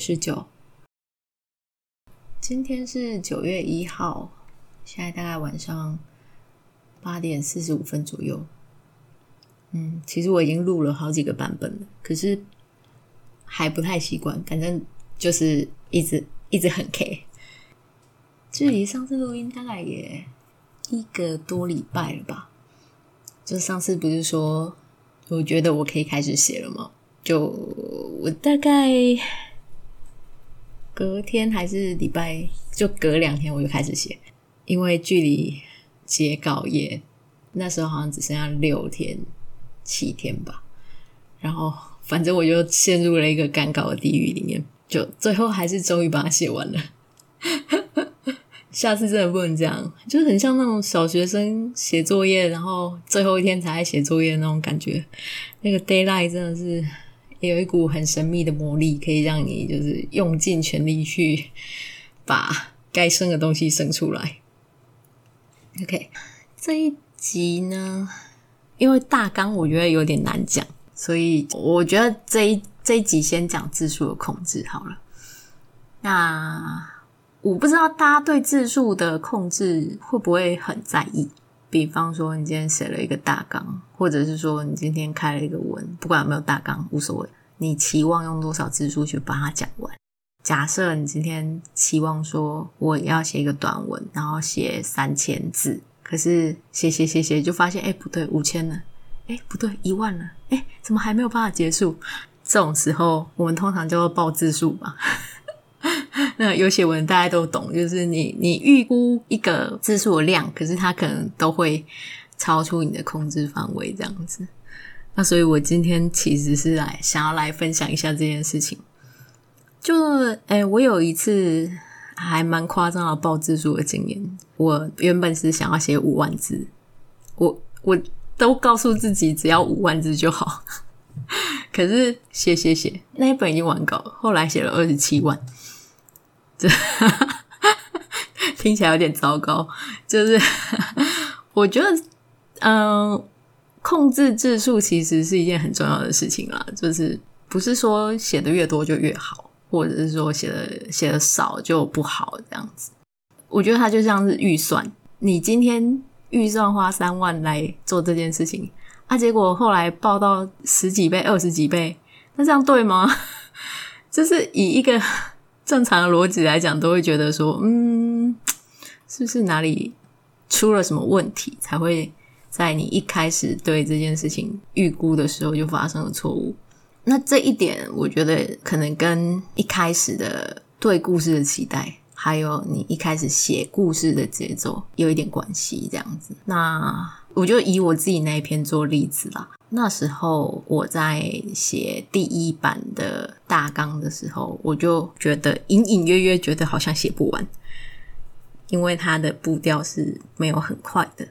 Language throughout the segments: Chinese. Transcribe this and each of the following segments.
十九。今天是九月一号，现在大概晚上八点四十五分左右。嗯，其实我已经录了好几个版本了，可是还不太习惯。反正就是一直一直很 K。距离上次录音大概也一个多礼拜了吧？就上次不是说我觉得我可以开始写了吗？就我大概隔天还是礼拜，就隔两天我就开始写，因为距离截稿也那时候好像只剩下六天。七天吧，然后反正我就陷入了一个赶稿的地狱里面，就最后还是终于把它写完了。下次真的不能这样，就是很像那种小学生写作业，然后最后一天才写作业那种感觉。那个 deadline 真的是也有一股很神秘的魔力，可以让你就是用尽全力去把该生的东西生出来。OK，这一集呢，因为大纲我觉得有点难讲，所以我觉得这一这一集先讲字数的控制好了。那我不知道大家对字数的控制会不会很在意？比方说，你今天写了一个大纲，或者是说你今天开了一个文，不管有没有大纲无所谓，你期望用多少字数去把它讲完？假设你今天期望说我要写一个短文，然后写三千字。可是写写写写就发现，哎，不对，五千了，哎，不对，一万了，哎，怎么还没有办法结束？这种时候，我们通常叫做报字数吧。那有写文大家都懂，就是你你预估一个字数的量，可是它可能都会超出你的控制范围，这样子。那所以我今天其实是来想要来分享一下这件事情。就，哎，我有一次。还蛮夸张的报字数的经验。我原本是想要写五万字，我我都告诉自己只要五万字就好。可是写写写，那一本已经完稿了，后来写了二十七万，这听起来有点糟糕。就是我觉得，嗯、控制字数其实是一件很重要的事情啦。就是不是说写的越多就越好。或者是说写的写的少就不好这样子，我觉得它就像是预算，你今天预算花三万来做这件事情，啊，结果后来报到十几倍、二十几倍，那这样对吗？就是以一个正常的逻辑来讲，都会觉得说，嗯，是不是哪里出了什么问题，才会在你一开始对这件事情预估的时候就发生了错误？那这一点，我觉得可能跟一开始的对故事的期待，还有你一开始写故事的节奏有一点关系。这样子，那我就以我自己那一篇做例子啦。那时候我在写第一版的大纲的时候，我就觉得隐隐约约觉得好像写不完，因为他的步调是没有很快的。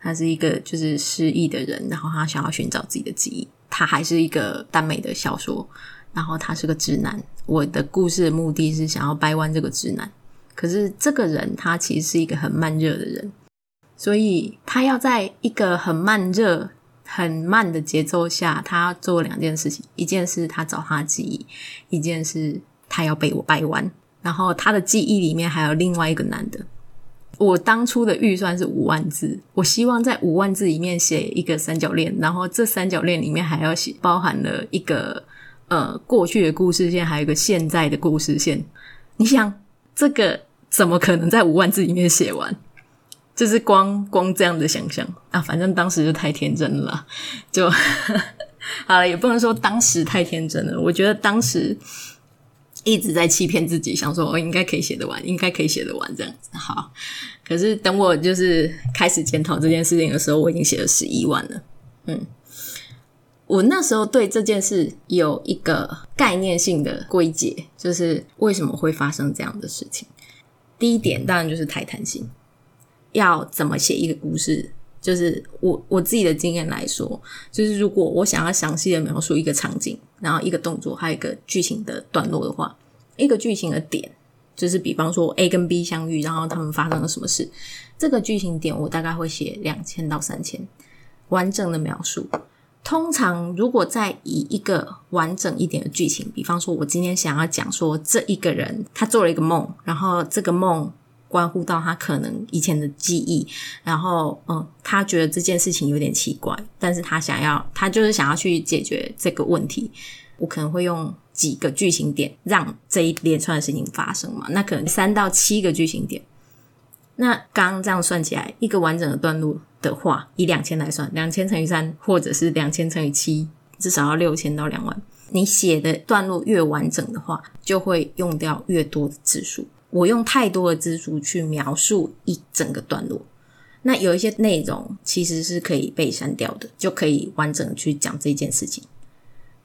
他是一个就是失忆的人，然后他想要寻找自己的记忆。他还是一个耽美的小说，然后他是个直男。我的故事的目的是想要掰弯这个直男，可是这个人他其实是一个很慢热的人，所以他要在一个很慢热、很慢的节奏下，他做两件事情：一件事他找他记忆，一件事他要被我掰弯。然后他的记忆里面还有另外一个男的。我当初的预算是五万字，我希望在五万字里面写一个三角恋，然后这三角恋里面还要写包含了一个呃过去的故事线，还有一个现在的故事线。你想这个怎么可能在五万字里面写完？就是光光这样的想象啊，反正当时就太天真了，就 好了，也不能说当时太天真了，我觉得当时。一直在欺骗自己，想说我应该可以写得完，应该可以写得完这样子。好，可是等我就是开始检讨这件事情的时候，我已经写了十一万了。嗯，我那时候对这件事有一个概念性的归结，就是为什么会发生这样的事情。第一点当然就是太贪心，要怎么写一个故事？就是我我自己的经验来说，就是如果我想要详细的描述一个场景，然后一个动作，还有一个剧情的段落的话，一个剧情的点，就是比方说 A 跟 B 相遇，然后他们发生了什么事，这个剧情点我大概会写两千到三千完整的描述。通常如果在以一个完整一点的剧情，比方说我今天想要讲说这一个人他做了一个梦，然后这个梦关乎到他可能以前的记忆，然后嗯，他觉得这件事情有点奇怪，但是他想要他就是想要去解决这个问题，我可能会用几个剧情点让这一连串的事情发生嘛，那可能三到七个剧情点。那刚刚这样算起来，一个完整的段落的话，以两千来算，两千乘以三，或者是两千乘以七，至少要六千到两万。你写的段落越完整的话，就会用掉越多的字数。我用太多的字数去描述一整个段落，那有一些内容其实是可以被删掉的，就可以完整去讲这件事情。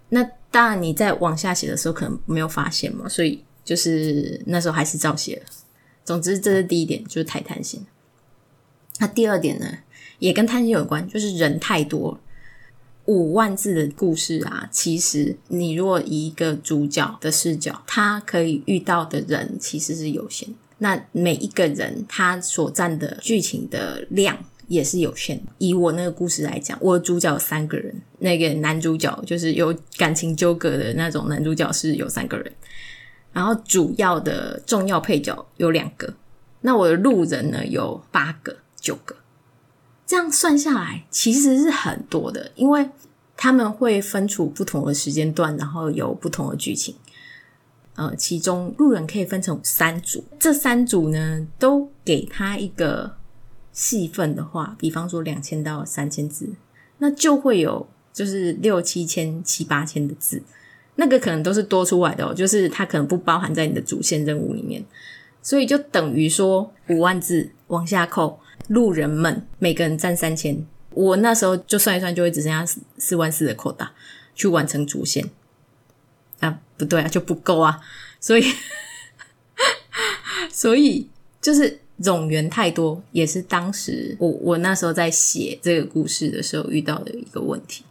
那当然你在往下写的时候可能没有发现嘛，所以就是那时候还是照写了。总之，这是第一点，就是太贪心。那第二点呢，也跟贪心有关，就是人太多。五万字的故事啊，其实你如果以一个主角的视角，他可以遇到的人其实是有限。那每一个人他所占的剧情的量也是有限。以我那个故事来讲，我的主角有三个人，那个男主角就是有感情纠葛的那种男主角是有三个人。然后主要的重要配角有两个，那我的路人呢有八个、九个，这样算下来其实是很多的，因为他们会分处不同的时间段，然后有不同的剧情。呃，其中路人可以分成三组，这三组呢都给他一个戏份的话，比方说两千到三千字，那就会有就是六七千、七八千的字。那个可能都是多出来的哦，就是它可能不包含在你的主线任务里面，所以就等于说五万字往下扣，路人们每个人占三千，我那时候就算一算，就会只剩下四万四的扣打去完成主线啊，不对啊，就不够啊，所以 所以就是冗员太多，也是当时我我那时候在写这个故事的时候遇到的一个问题。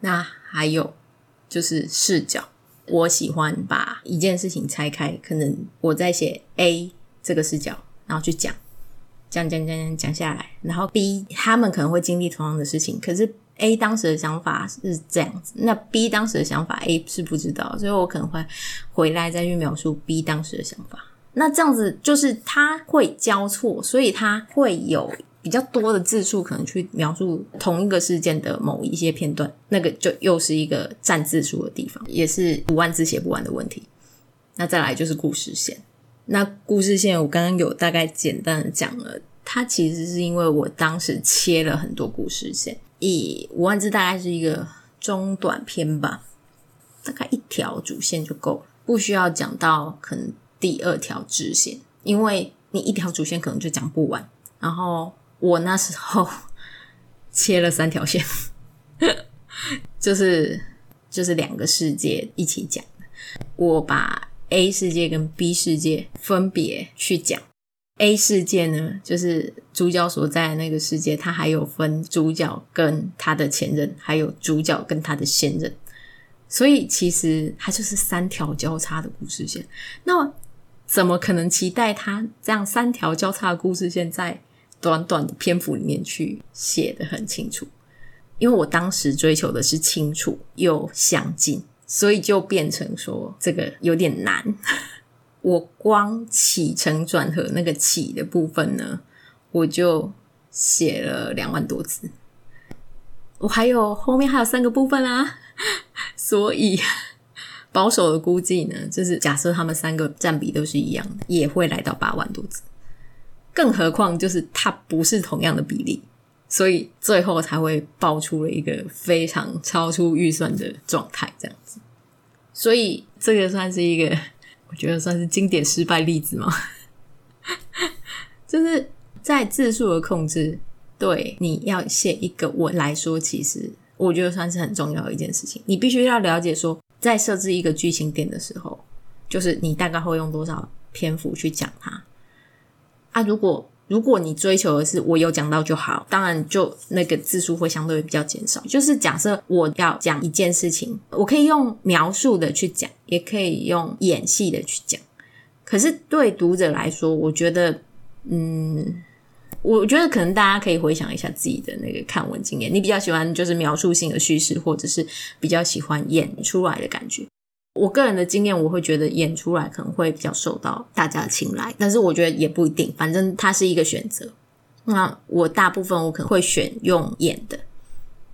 那还有。就是视角，我喜欢把一件事情拆开，可能我在写 A 这个视角，然后去讲，讲讲讲讲讲下来，然后 B 他们可能会经历同样的事情，可是 A 当时的想法是这样子，那 B 当时的想法 A 是不知道，所以我可能会回来再去描述 B 当时的想法，那这样子就是它会交错，所以它会有。比较多的字数可能去描述同一个事件的某一些片段，那个就又是一个占字数的地方，也是五万字写不完的问题。那再来就是故事线，那故事线我刚刚有大概简单的讲了，它其实是因为我当时切了很多故事线，以五万字大概是一个中短篇吧，大概一条主线就够了，不需要讲到可能第二条支线，因为你一条主线可能就讲不完，然后。我那时候 切了三条线，就是就是两个世界一起讲。我把 A 世界跟 B 世界分别去讲。A 世界呢，就是主角所在的那个世界，它还有分主角跟他的前任，还有主角跟他的现任。所以其实它就是三条交叉的故事线。那怎么可能期待它这样三条交叉的故事线在短短的篇幅里面去写得很清楚，因为我当时追求的是清楚又详尽，所以就变成说这个有点难。我光起承转合那个起的部分呢，我就写了两万多字。我还有后面还有三个部分啊，所以保守的估计呢，就是假设他们三个占比都是一样的，也会来到八万多字。更何况，就是它不是同样的比例，所以最后才会爆出了一个非常超出预算的状态，这样子。所以这个算是一个，我觉得算是经典失败例子吗。就是在字数的控制，对你要写一个文来说，其实我觉得算是很重要的一件事情。你必须要了解说，在设置一个剧情点的时候，就是你大概会用多少篇幅去讲它。啊，如果如果你追求的是我有讲到就好，当然就那个字数会相对比较减少。就是假设我要讲一件事情，我可以用描述的去讲，也可以用演戏的去讲。可是对读者来说，我觉得，嗯，我觉得可能大家可以回想一下自己的那个看文经验，你比较喜欢就是描述性的叙事，或者是比较喜欢演出来的感觉。我个人的经验，我会觉得演出来可能会比较受到大家的青睐，但是我觉得也不一定，反正它是一个选择。那我大部分我可能会选用演的，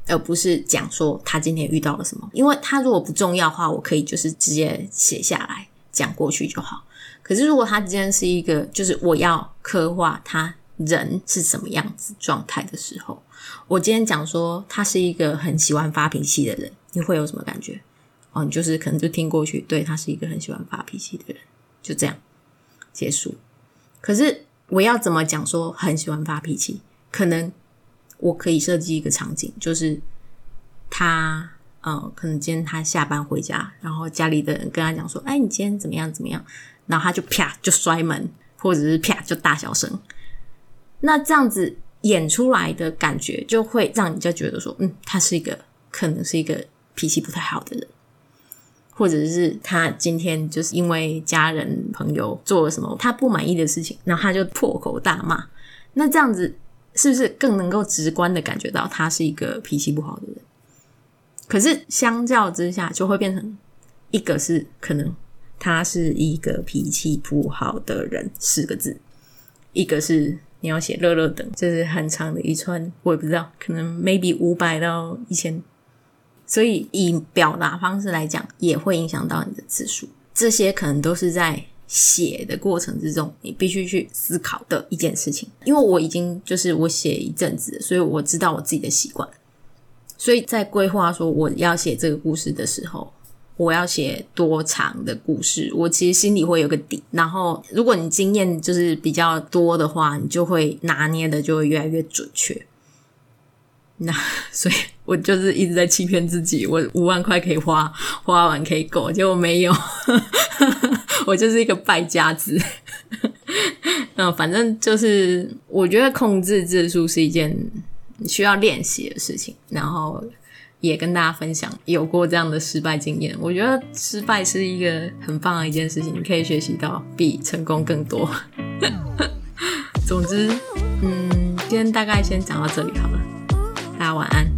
而不是讲说他今天遇到了什么，因为他如果不重要的话，我可以就是直接写下来讲过去就好。可是如果他今天是一个，就是我要刻画他人是什么样子状态的时候，我今天讲说他是一个很喜欢发脾气的人，你会有什么感觉？哦，你就是可能就听过去，对，他是一个很喜欢发脾气的人，就这样结束。可是我要怎么讲说很喜欢发脾气？可能我可以设计一个场景，就是他，呃，可能今天他下班回家，然后家里的人跟他讲说：“哎，你今天怎么样？怎么样？”然后他就啪就摔门，或者是啪就大小声。那这样子演出来的感觉，就会让你就觉得说：“嗯，他是一个可能是一个脾气不太好的人。”或者是他今天就是因为家人朋友做了什么他不满意的事情，然后他就破口大骂。那这样子是不是更能够直观的感觉到他是一个脾气不好的人？可是相较之下，就会变成一个是可能他是一个脾气不好的人四个字，一个是你要写乐乐等，这是很长的一串，我也不知道，可能 maybe 五百到一千。所以，以表达方式来讲，也会影响到你的字数。这些可能都是在写的过程之中，你必须去思考的一件事情。因为我已经就是我写一阵子，所以我知道我自己的习惯。所以在规划说我要写这个故事的时候，我要写多长的故事，我其实心里会有个底。然后，如果你经验就是比较多的话，你就会拿捏的就会越来越准确。那 所以，我就是一直在欺骗自己，我五万块可以花，花完可以够，结果没有，我就是一个败家子。那反正就是，我觉得控制字数是一件需要练习的事情，然后也跟大家分享有过这样的失败经验。我觉得失败是一个很棒的一件事情，你可以学习到比成功更多。总之，嗯，今天大概先讲到这里好了。大家晚安。